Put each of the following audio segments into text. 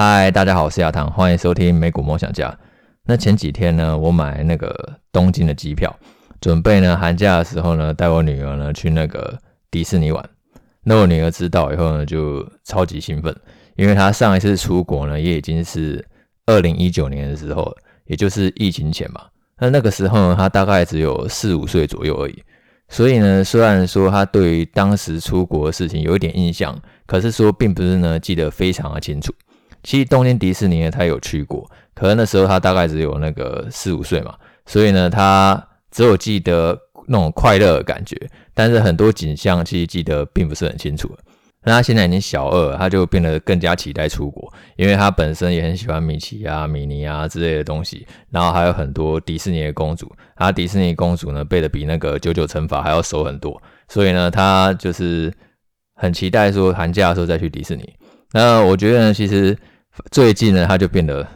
嗨，大家好，我是亚堂，欢迎收听美股梦想家。那前几天呢，我买那个东京的机票，准备呢寒假的时候呢，带我女儿呢去那个迪士尼玩。那我女儿知道以后呢，就超级兴奋，因为她上一次出国呢，也已经是二零一九年的时候，也就是疫情前嘛。那那个时候呢，她大概只有四五岁左右而已。所以呢，虽然说她对于当时出国的事情有一点印象，可是说并不是呢记得非常的清楚。其实东京迪士尼呢，她有去过，可能那时候他大概只有那个四五岁嘛，所以呢，他只有记得那种快乐的感觉，但是很多景象其实记得并不是很清楚。那他现在已经小二，他就变得更加期待出国，因为他本身也很喜欢米奇啊、米妮啊之类的东西，然后还有很多迪士尼的公主，他迪士尼公主呢背的比那个九九乘法还要熟很多，所以呢，她就是很期待说寒假的时候再去迪士尼。那我觉得呢，其实。最近呢，他就变得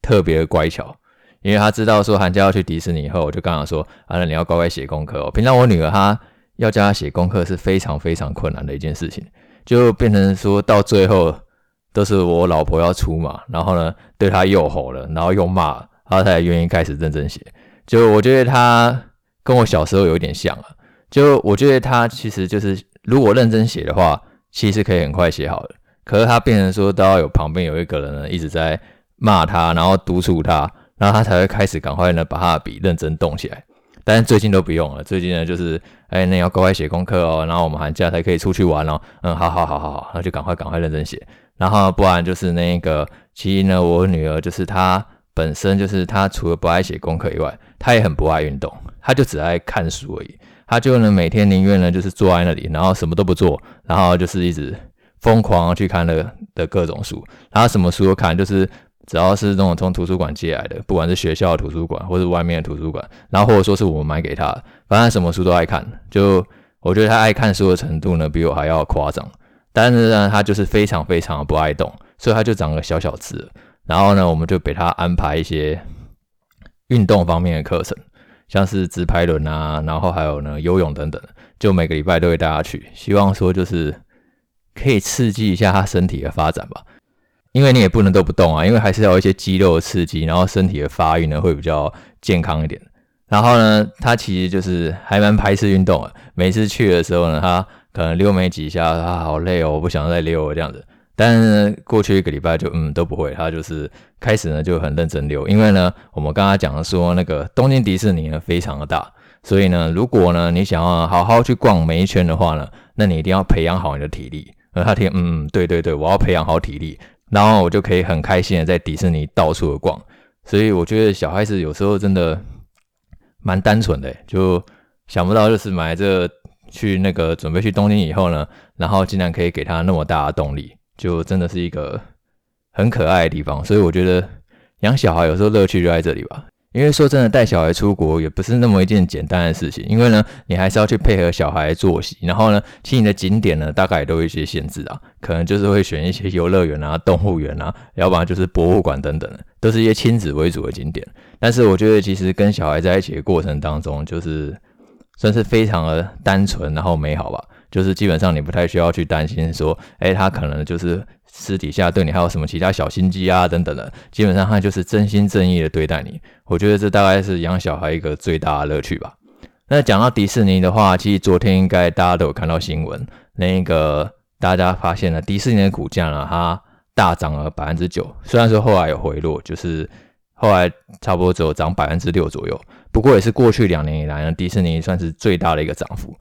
特别乖巧，因为他知道说寒假要去迪士尼以后，我就跟他说：“啊，那你要乖乖写功课哦。”平常我女儿她要叫她写功课是非常非常困难的一件事情，就变成说到最后都是我老婆要出马，然后呢对她又吼了，然后又骂，她才愿意开始认真写。就我觉得她跟我小时候有一点像啊，就我觉得她其实就是如果认真写的话，其实可以很快写好的。可是他变成说都要有旁边有一个人呢一直在骂他，然后督促他，然后他才会开始赶快呢把他的笔认真动起来。但是最近都不用了，最近呢就是哎，那要乖乖写功课哦，然后我们寒假才可以出去玩哦。嗯，好好好好好，那就赶快赶快认真写。然后不然就是那个，其实呢我女儿就是她本身就是她除了不爱写功课以外，她也很不爱运动，她就只爱看书而已。她就呢每天宁愿呢就是坐在那里，然后什么都不做，然后就是一直。疯狂去看的的各种书，他什么书都看，就是只要是那种从图书馆借来的，不管是学校的图书馆或是外面的图书馆，然后或者说是我们买给他，反正什么书都爱看。就我觉得他爱看书的程度呢，比我还要夸张。但是呢，他就是非常非常不爱动，所以他就长个小小只。然后呢，我们就给他安排一些运动方面的课程，像是直排轮啊，然后还有呢游泳等等，就每个礼拜都会带他去，希望说就是。可以刺激一下他身体的发展吧，因为你也不能都不动啊，因为还是要一些肌肉的刺激，然后身体的发育呢会比较健康一点。然后呢，他其实就是还蛮排斥运动的，每次去的时候呢，他可能溜没几下，他好累哦，我不想再溜了这样子。但是呢，过去一个礼拜就嗯都不会，他就是开始呢就很认真溜，因为呢，我们刚刚讲的说那个东京迪士尼呢非常的大，所以呢，如果呢你想要好好去逛每一圈的话呢，那你一定要培养好你的体力。而他听，嗯，对对对，我要培养好体力，然后我就可以很开心的在迪士尼到处的逛。所以我觉得小孩子有时候真的蛮单纯的，就想不到就是买这去那个准备去东京以后呢，然后竟然可以给他那么大的动力，就真的是一个很可爱的地方。所以我觉得养小孩有时候乐趣就在这里吧。因为说真的，带小孩出国也不是那么一件简单的事情。因为呢，你还是要去配合小孩的作息，然后呢，去你的景点呢，大概也都有一些限制啊，可能就是会选一些游乐园啊、动物园啊，要不然就是博物馆等等，都是一些亲子为主的景点。但是我觉得，其实跟小孩在一起的过程当中，就是算是非常的单纯，然后美好吧。就是基本上你不太需要去担心说，诶，他可能就是私底下对你还有什么其他小心机啊等等的。基本上他就是真心真意的对待你。我觉得这大概是养小孩一个最大的乐趣吧。那讲到迪士尼的话，其实昨天应该大家都有看到新闻，那个大家发现了迪士尼的股价呢，它大涨了百分之九。虽然说后来有回落，就是后来差不多只有涨百分之六左右，不过也是过去两年以来呢，迪士尼算是最大的一个涨幅。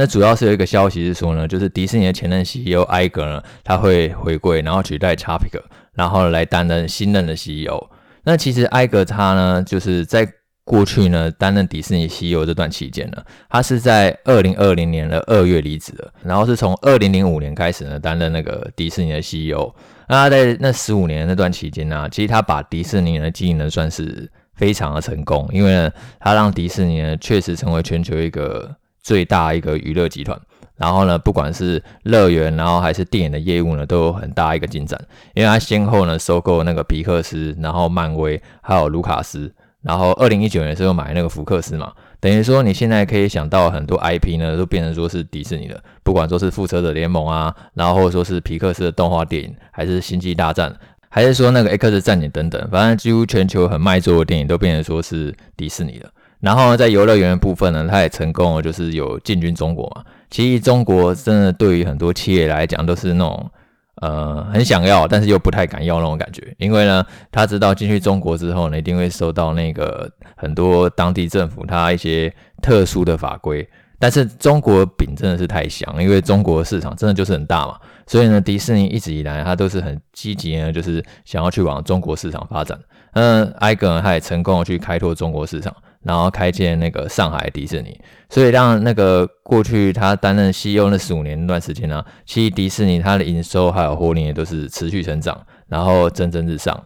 那主要是有一个消息是说呢，就是迪士尼的前任 CEO 艾格呢，他会回归，然后取代查皮克，然后来担任新任的 CEO。那其实艾格他呢，就是在过去呢担任迪士尼 CEO 这段期间呢，他是在二零二零年的二月离职的，然后是从二零零五年开始呢担任那个迪士尼的 CEO。那他在那十五年那段期间呢，其实他把迪士尼呢经营的算是非常的成功，因为呢，他让迪士尼呢确实成为全球一个。最大一个娱乐集团，然后呢，不管是乐园，然后还是电影的业务呢，都有很大一个进展。因为它先后呢收购那个皮克斯，然后漫威，还有卢卡斯，然后二零一九年的时候买那个福克斯嘛，等于说你现在可以想到很多 IP 呢，都变成说是迪士尼的，不管说是复仇者联盟啊，然后或者说是皮克斯的动画电影，还是星际大战，还是说那个 X 战警等等，反正几乎全球很卖座的电影都变成说是迪士尼了。然后在游乐园的部分呢，它也成功了，就是有进军中国嘛。其实中国真的对于很多企业来讲都是那种呃很想要，但是又不太敢要那种感觉，因为呢，他知道进去中国之后呢，一定会受到那个很多当地政府它一些特殊的法规。但是中国饼真的是太香，因为中国市场真的就是很大嘛，所以呢，迪士尼一直以来它都是很积极呢，就是想要去往中国市场发展。嗯，Iger 呢，他也成功去开拓中国市场，然后开建那个上海迪士尼，所以让那个过去他担任 CEO 那十五年那段时间呢，其实迪士尼它的营收还有获利都是持续成长，然后蒸蒸日上。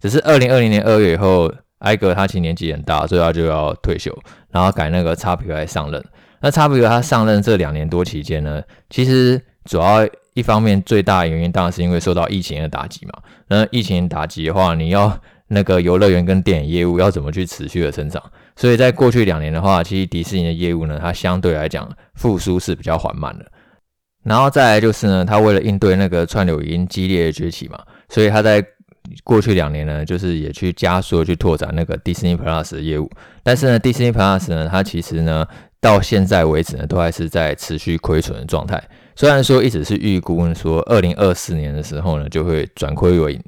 只是二零二零年二月以后，Iger 他其实年纪很大，所以他就要退休，然后改那个查皮克来上任。那差不多他上任这两年多期间呢，其实主要一方面最大的原因当然是因为受到疫情的打击嘛。那疫情打击的话，你要那个游乐园跟电影业务要怎么去持续的成长？所以在过去两年的话，其实迪士尼的业务呢，它相对来讲复苏是比较缓慢的。然后再来就是呢，它为了应对那个串流影音激烈的崛起嘛，所以它在过去两年呢，就是也去加速去拓展那个 Disney Plus 的业务。但是呢，Disney Plus 呢，它其实呢。到现在为止呢，都还是在持续亏损的状态。虽然说一直是预估说二零二四年的时候呢，就会转亏为盈，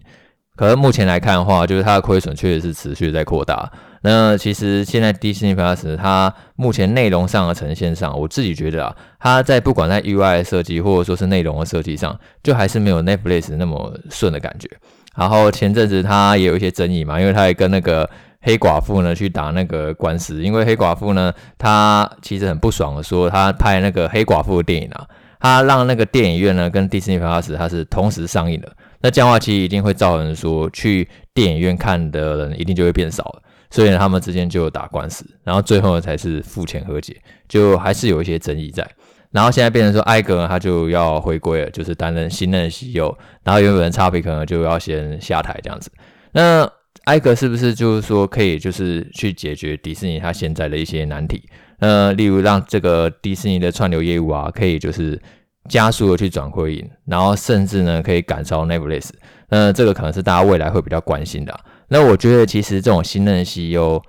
可是目前来看的话，就是它的亏损确实是持续在扩大。那其实现在 Disney Plus 它目前内容上的呈现上，我自己觉得啊，它在不管在 UI 设计或者说是内容的设计上，就还是没有 Netflix 那么顺的感觉。然后前阵子它也有一些争议嘛，因为它也跟那个。黑寡妇呢去打那个官司，因为黑寡妇呢，她其实很不爽的说，她拍那个黑寡妇的电影啊，他让那个电影院呢跟 Disney Plus 它是同时上映的，那这样的话其实一定会造成说去电影院看的人一定就会变少了，所以呢他们之间就有打官司，然后最后呢才是付钱和解，就还是有一些争议在，然后现在变成说艾格他就要回归了，就是担任新任 CEO，然后原本查皮可能就要先下台这样子，那。艾格是不是就是说可以就是去解决迪士尼它现在的一些难题？呃，例如让这个迪士尼的串流业务啊，可以就是加速的去转亏盈，然后甚至呢可以赶超 Netflix。那这个可能是大家未来会比较关心的。那我觉得其实这种新任 CEO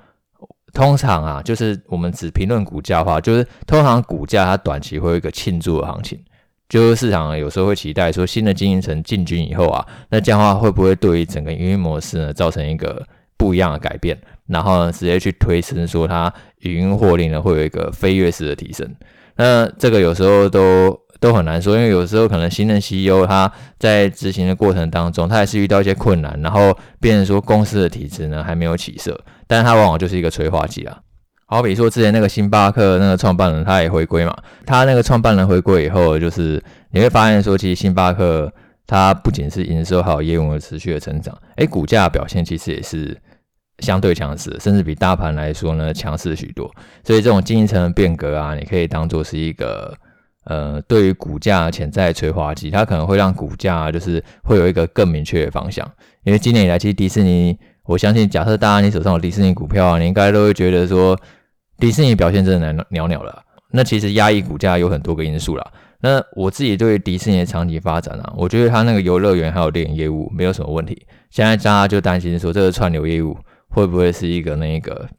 通常啊，就是我们只评论股价的话，就是通常股价它短期会有一个庆祝的行情。就是市场有时候会期待说，新的经营层进军以后啊，那这样的话会不会对于整个营运模式呢造成一个不一样的改变？然后呢直接去推升说它营运获利呢会有一个飞跃式的提升？那这个有时候都都很难说，因为有时候可能新任 CEO 他在执行的过程当中，他还是遇到一些困难，然后变成说公司的体质呢还没有起色，但是他往往就是一个催化剂啊。好比说，之前那个星巴克那个创办人他也回归嘛，他那个创办人回归以后，就是你会发现说，其实星巴克它不仅是营收还有业务的持续的成长，诶，股价表现其实也是相对强势，甚至比大盘来说呢强势许多。所以这种经营层的变革啊，你可以当做是一个呃，对于股价潜在催化剂，它可能会让股价就是会有一个更明确的方向。因为今年以来，其实迪士尼，我相信假设大家你手上有迪士尼股票啊，你应该都会觉得说。迪士尼表现真的难鸟鸟了，那其实压抑股价有很多个因素啦。那我自己对迪士尼的长期发展啊，我觉得它那个游乐园还有电影业务没有什么问题。现在大家就担心说，这个串流业务会不会是一个那个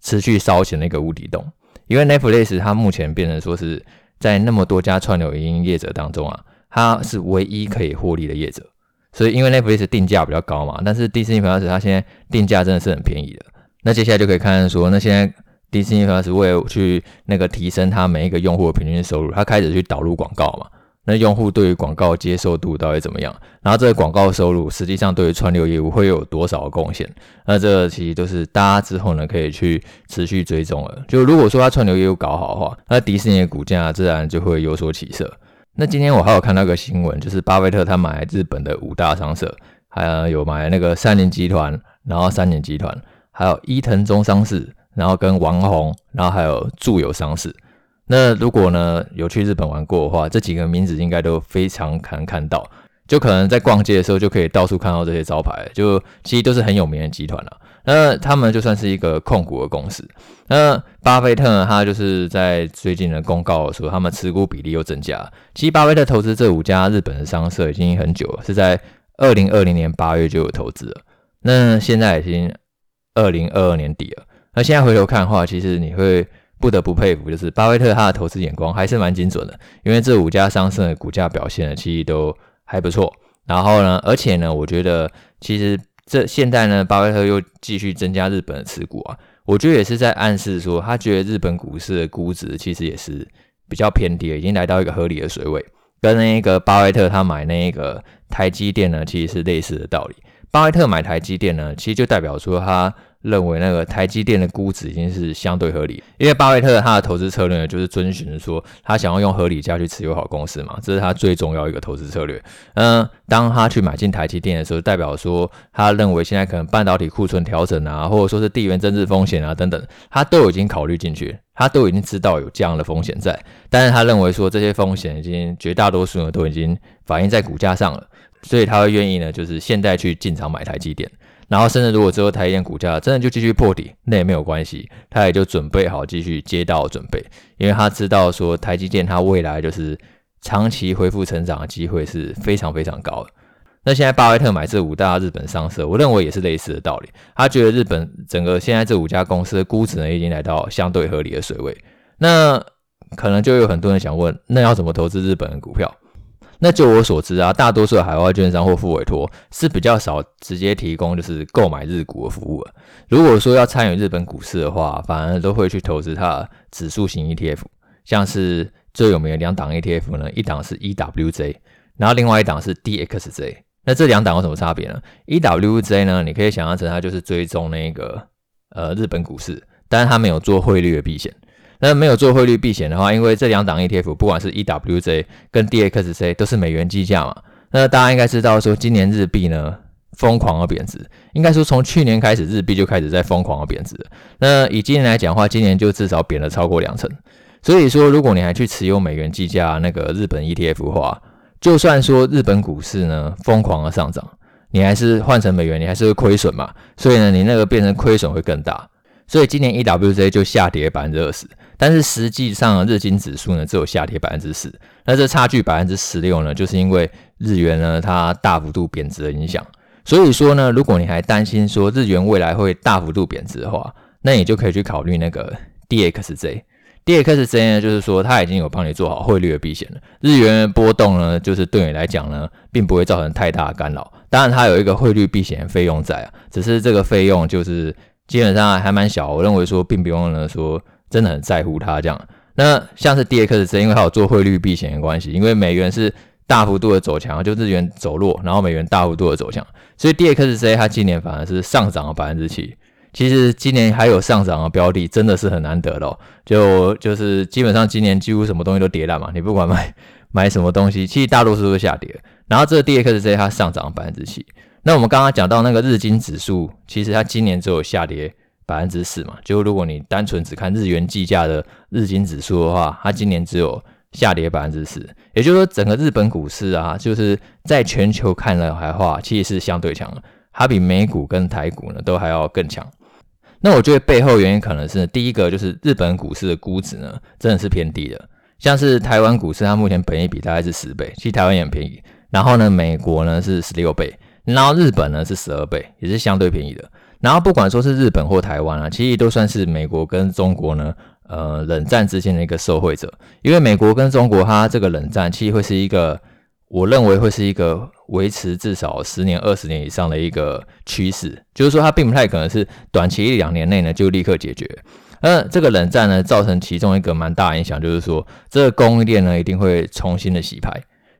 持续烧钱的一个无底洞？因为 Netflix 它目前变成说是在那么多家串流影音业者当中啊，它是唯一可以获利的业者。所以因为 Netflix 定价比较高嘛，但是迪士尼 Plus 它现在定价真的是很便宜的。那接下来就可以看看说，那现在。迪士尼它是为了去那个提升它每一个用户的平均收入，它开始去导入广告嘛。那用户对于广告接受度到底怎么样？然后这个广告收入实际上对于串流业务会有多少贡献？那这个其实都是大家之后呢可以去持续追踪了。就如果说它串流业务搞好的话，那迪士尼的股价自然就会有所起色。那今天我还有看到一个新闻，就是巴菲特他买日本的五大商社，还有有买那个三菱集团，然后三菱集团，还有伊藤忠商事。然后跟王宏，然后还有住友商事。那如果呢有去日本玩过的话，这几个名字应该都非常可能看到，就可能在逛街的时候就可以到处看到这些招牌，就其实都是很有名的集团了。那他们就算是一个控股的公司。那巴菲特呢，他就是在最近的公告说，他们持股比例又增加。其实巴菲特投资这五家日本的商社已经很久了，是在二零二零年八月就有投资了。那现在已经二零二二年底了。那现在回头看的话，其实你会不得不佩服，就是巴菲特他的投资眼光还是蛮精准的。因为这五家商社的股价表现呢，其实都还不错。然后呢，而且呢，我觉得其实这现在呢，巴菲特又继续增加日本的持股啊，我觉得也是在暗示说，他觉得日本股市的估值其实也是比较偏低，已经来到一个合理的水位，跟那个巴菲特他买那个台积电呢，其实是类似的道理。巴菲特买台积电呢，其实就代表说他。认为那个台积电的估值已经是相对合理，因为巴菲特他的投资策略，就是遵循说他想要用合理价去持有好公司嘛，这是他最重要一个投资策略。嗯，当他去买进台积电的时候，代表说他认为现在可能半导体库存调整啊，或者说是地缘政治风险啊等等，他都已经考虑进去，他都已经知道有这样的风险在，但是他认为说这些风险已经绝大多数呢都已经反映在股价上了，所以他会愿意呢，就是现在去进场买台积电。然后，甚至如果之后台积电股价真的就继续破底，那也没有关系，他也就准备好继续接到准备，因为他知道说台积电它未来就是长期恢复成长的机会是非常非常高的。那现在巴菲特买这五大日本商社，我认为也是类似的道理。他觉得日本整个现在这五家公司的估值呢，已经来到相对合理的水位。那可能就有很多人想问，那要怎么投资日本的股票？那就我所知啊，大多数的海外券商或副委托是比较少直接提供就是购买日股的服务的。如果说要参与日本股市的话，反而都会去投资它的指数型 ETF，像是最有名的两档 ETF 呢，一档是 EWJ，然后另外一档是 DXJ。那这两档有什么差别呢？EWJ 呢，你可以想象成它就是追踪那个呃日本股市，但是它没有做汇率的避险。那没有做汇率避险的话，因为这两档 ETF 不管是 EWJ 跟 D X C 都是美元计价嘛。那大家应该知道说，今年日币呢疯狂的贬值，应该说从去年开始日币就开始在疯狂的贬值。那以今年来讲的话，今年就至少贬了超过两成。所以说，如果你还去持有美元计价那个日本 ETF 的话，就算说日本股市呢疯狂的上涨，你还是换成美元，你还是会亏损嘛。所以呢，你那个变成亏损会更大。所以今年 EWJ 就下跌百分之二十。但是实际上，日经指数呢只有下跌百分之十，那这差距百分之十六呢，就是因为日元呢它大幅度贬值的影响。所以说呢，如果你还担心说日元未来会大幅度贬值的话，那你就可以去考虑那个 DXJ。DXJ 呢，就是说它已经有帮你做好汇率的避险了，日元的波动呢，就是对你来讲呢，并不会造成太大的干扰。当然，它有一个汇率避险费用在啊，只是这个费用就是基本上还蛮小，我认为说并不用呢说。真的很在乎它这样，那像是 DXJ，因为它有做汇率避险的关系，因为美元是大幅度的走强，就日元走弱，然后美元大幅度的走强，所以 DXJ 它今年反而是上涨了百分之七。其实今年还有上涨的标的，真的是很难得的哦。就就是基本上今年几乎什么东西都跌烂嘛，你不管买 买什么东西，其实大多数都下跌。然后这个 DXJ 它上涨了百分之七。那我们刚刚讲到那个日经指数，其实它今年只有下跌。百分之四嘛，就如果你单纯只看日元计价的日经指数的话，它今年只有下跌百分之四，也就是说整个日本股市啊，就是在全球看来的话，其实是相对强的，它比美股跟台股呢都还要更强。那我觉得背后原因可能是第一个就是日本股市的估值呢真的是偏低的，像是台湾股市它目前本益比大概是十倍，其实台湾也很便宜，然后呢美国呢是十六倍，然后日本呢是十二倍，也是相对便宜的。然后不管说是日本或台湾啊，其实都算是美国跟中国呢，呃，冷战之间的一个受惠者。因为美国跟中国它这个冷战，其实会是一个，我认为会是一个维持至少十年、二十年以上的一个趋势。就是说，它并不太可能是短期一两年内呢就立刻解决。那这个冷战呢，造成其中一个蛮大影响，就是说，这个供应链呢一定会重新的洗牌。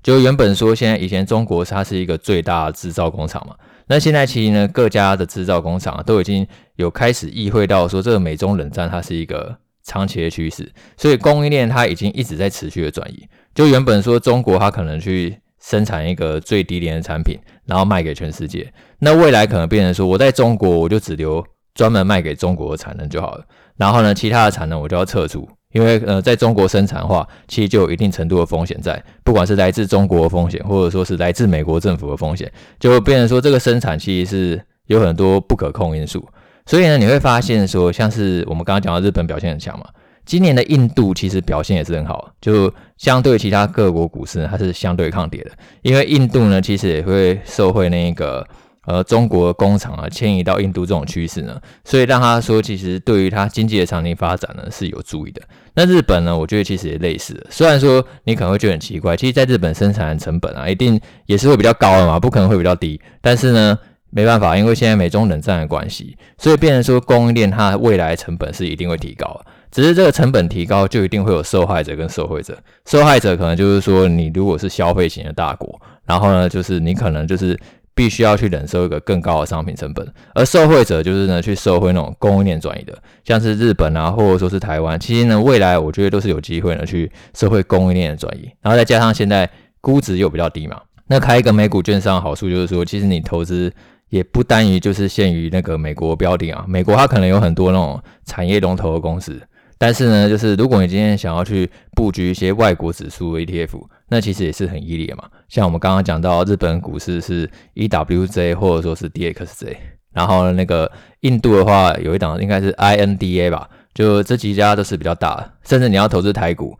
就原本说，现在以前中国它是一个最大的制造工厂嘛。那现在其实呢，各家的制造工厂都已经有开始意会到说，这个美中冷战它是一个长期的趋势，所以供应链它已经一直在持续的转移。就原本说中国它可能去生产一个最低廉的产品，然后卖给全世界，那未来可能变成说，我在中国我就只留专门卖给中国的产能就好了，然后呢，其他的产能我就要撤出。因为呃，在中国生产的话，其实就有一定程度的风险在，不管是来自中国的风险，或者说是来自美国政府的风险，就会变成说这个生产其实是有很多不可控因素。所以呢，你会发现说，像是我们刚刚讲到日本表现很强嘛，今年的印度其实表现也是很好，就相对其他各国股市呢，它是相对抗跌的，因为印度呢其实也会受惠那个。呃，中国工厂啊迁移到印度这种趋势呢，所以让他说，其实对于他经济的长期发展呢是有助益的。那日本呢，我觉得其实也类似。虽然说你可能会觉得很奇怪，其实在日本生产的成本啊，一定也是会比较高的嘛，不可能会比较低。但是呢，没办法，因为现在美中冷战的关系，所以变成说供应链它未来成本是一定会提高。只是这个成本提高，就一定会有受害者跟受惠者。受害者可能就是说，你如果是消费型的大国，然后呢，就是你可能就是。必须要去忍受一个更高的商品成本，而受惠者就是呢去受惠那种供应链转移的，像是日本啊，或者说是台湾，其实呢未来我觉得都是有机会呢去受惠供应链的转移，然后再加上现在估值又比较低嘛，那开一个美股券商好处就是说，其实你投资也不单于就是限于那个美国标的啊，美国它可能有很多那种产业龙头的公司。但是呢，就是如果你今天想要去布局一些外国指数 ETF，那其实也是很激烈嘛。像我们刚刚讲到日本股市是 EWJ 或者说是 DXJ，然后呢那个印度的话有一档应该是 INDA 吧，就这几家都是比较大的。甚至你要投资台股，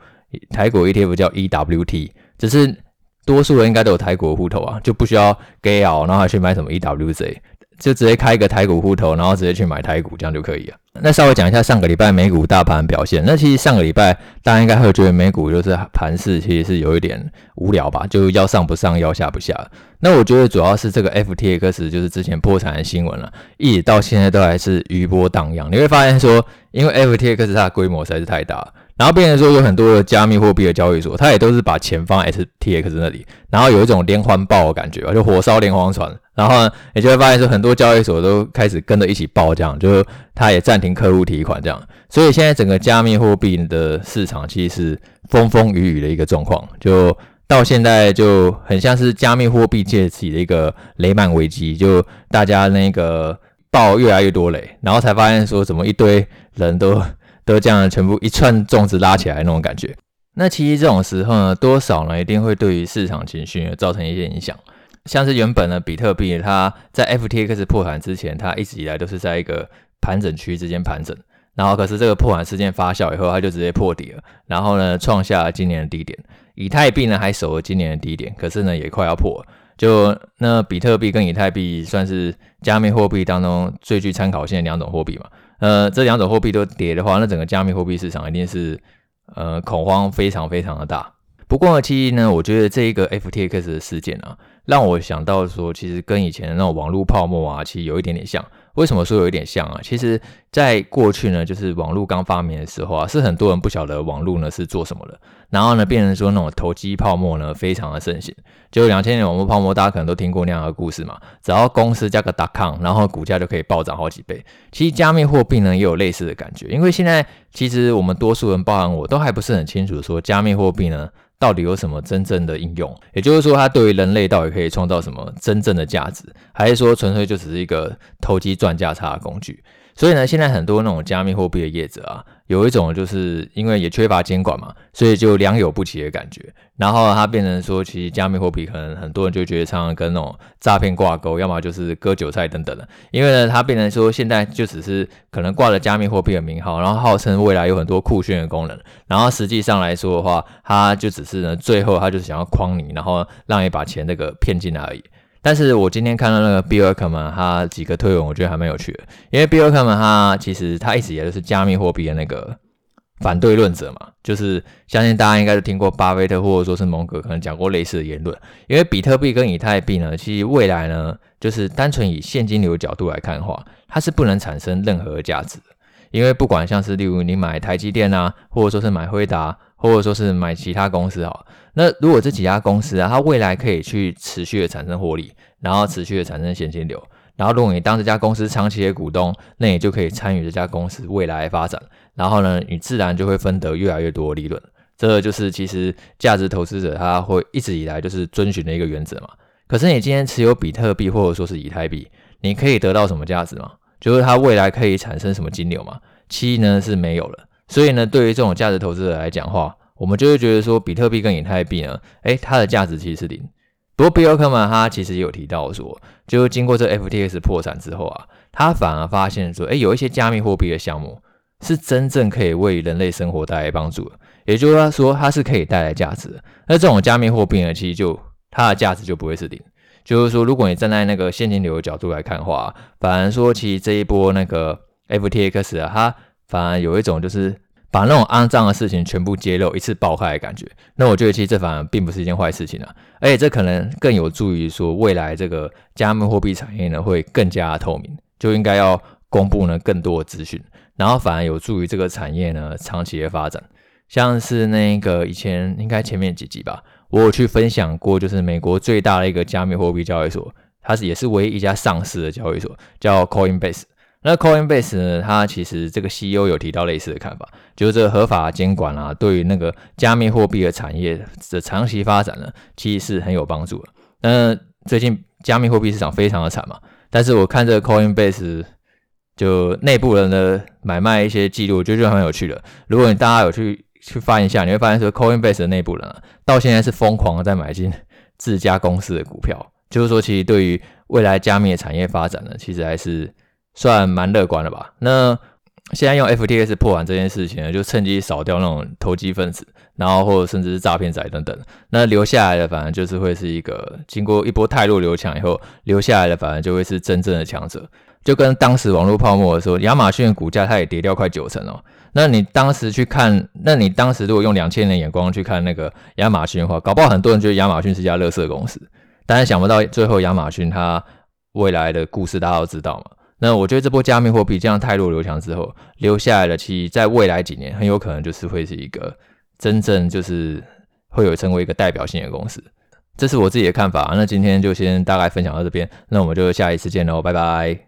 台股 ETF 叫 EWT，只是多数人应该都有台股户头啊，就不需要 GAL，然后还去买什么 EWJ。就直接开一个台股户头，然后直接去买台股，这样就可以了。那稍微讲一下上个礼拜美股大盘表现。那其实上个礼拜大家应该会觉得美股就是盘势其实是有一点无聊吧，就要上不上，要下不下。那我觉得主要是这个 FTX 就是之前破产的新闻了，一直到现在都还是余波荡漾。你会发现说，因为 FTX 它的规模实在是太大。然后变成说有很多的加密货币的交易所，它也都是把钱放 STX 那里，然后有一种连环爆的感觉吧，就火烧连环船。然后呢，你就会发现说很多交易所都开始跟着一起爆，这样就它也暂停客户提款这样。所以现在整个加密货币的市场其实是风风雨雨的一个状况，就到现在就很像是加密货币界起的一个雷曼危机，就大家那个爆越来越多雷，然后才发现说怎么一堆人都。都这样全部一串粽子拉起来那种感觉，那其实这种时候呢，多少呢一定会对于市场情绪造成一些影响。像是原本呢，比特币它在 FTX 破产之前，它一直以来都是在一个盘整区之间盘整，然后可是这个破产事件发酵以后，它就直接破底了，然后呢创下了今年的低点。以太币呢还守了今年的低点，可是呢也快要破。就那比特币跟以太币算是加密货币当中最具参考性的两种货币嘛。呃，这两种货币都跌的话，那整个加密货币市场一定是呃恐慌非常非常的大。不过呢，其实呢，我觉得这一个 FTX 的事件啊，让我想到说，其实跟以前的那种网络泡沫啊，其实有一点点像。为什么说有一点像啊？其实，在过去呢，就是网络刚发明的时候啊，是很多人不晓得网络呢是做什么的，然后呢，变成说那种投机泡沫呢非常的盛行。就两千年网络泡沫，大家可能都听过那样的故事嘛。只要公司加个 .com，然后股价就可以暴涨好几倍。其实加密货币呢也有类似的感觉，因为现在其实我们多数人，包含我都还不是很清楚说加密货币呢。到底有什么真正的应用？也就是说，它对于人类到底可以创造什么真正的价值，还是说纯粹就只是一个投机赚价差的工具？所以呢，现在很多那种加密货币的业者啊，有一种就是因为也缺乏监管嘛，所以就良莠不齐的感觉。然后它变成说，其实加密货币可能很多人就觉得常常跟那种诈骗挂钩，要么就是割韭菜等等的。因为呢，它变成说现在就只是可能挂了加密货币的名号，然后号称未来有很多酷炫的功能，然后实际上来说的话，它就只是呢，最后它就是想要诓你，然后让你把钱那个骗进来而已。但是我今天看到那个 Bill Ackman 他几个推文，我觉得还蛮有趣的。因为 Bill Ackman 他其实他一直也就是加密货币的那个反对论者嘛，就是相信大家应该都听过巴菲特或者说是蒙格可能讲过类似的言论。因为比特币跟以太币呢，其实未来呢，就是单纯以现金流角度来看的话，它是不能产生任何价值的。因为不管像是例如你买台积电啊，或者说是买辉达，或者说是买其他公司哈，那如果这几家公司啊，它未来可以去持续的产生获利，然后持续的产生现金流，然后如果你当这家公司长期的股东，那你就可以参与这家公司未来的发展，然后呢，你自然就会分得越来越多利润。这就是其实价值投资者他会一直以来就是遵循的一个原则嘛。可是你今天持有比特币或者说是以太币，你可以得到什么价值吗？就是它未来可以产生什么金流嘛？七呢是没有了，所以呢，对于这种价值投资者来讲话，我们就会觉得说，比特币跟以太币呢，诶，它的价值其实是零。不过比尔克曼他其实也有提到说，就是经过这 FTX 破产之后啊，他反而发现说，诶，有一些加密货币的项目，是真正可以为人类生活带来帮助的，也就是说，它是可以带来价值的。那这种加密货币呢，其实就它的价值就不会是零。就是说，如果你站在那个现金流的角度来看的话，反而说，其实这一波那个 FTX 啊，它反而有一种就是把那种肮脏的事情全部揭露一次爆开的感觉。那我觉得其实这反而并不是一件坏事情啊，而且这可能更有助于说未来这个加密货币产业呢会更加透明，就应该要公布呢更多的资讯，然后反而有助于这个产业呢长期的发展。像是那个以前应该前面几集吧。我有去分享过，就是美国最大的一个加密货币交易所，它是也是唯一一家上市的交易所，叫 Coinbase。那 Coinbase 呢，它其实这个 CEO 有提到类似的看法，就是这个合法监管啊，对于那个加密货币的产业的长期发展呢，其实是很有帮助的。那最近加密货币市场非常的惨嘛，但是我看这个 Coinbase 就内部人的买卖一些记录，我觉得就很有趣的。如果你大家有去。去翻一下，你会发现说，Coinbase 的内部人啊，到现在是疯狂的在买进自家公司的股票，就是说，其实对于未来加密的产业发展呢，其实还是算蛮乐观的吧。那现在用 FTX 破完这件事情呢，就趁机扫掉那种投机分子，然后或者甚至是诈骗仔等等，那留下来的反而就是会是一个经过一波太弱留强以后，留下来的反而就会是真正的强者。就跟当时网络泡沫的时候，亚马逊的股价它也跌掉快九成哦。那你当时去看，那你当时如果用两千年眼光去看那个亚马逊的话，搞不好很多人觉得亚马逊是一家垃圾公司。但是想不到最后亚马逊它未来的故事大家都知道嘛。那我觉得这波加密货币这样太弱流强之后，留下来的其实在未来几年很有可能就是会是一个真正就是会有成为一个代表性的公司。这是我自己的看法。那今天就先大概分享到这边，那我们就下一次见喽，拜拜。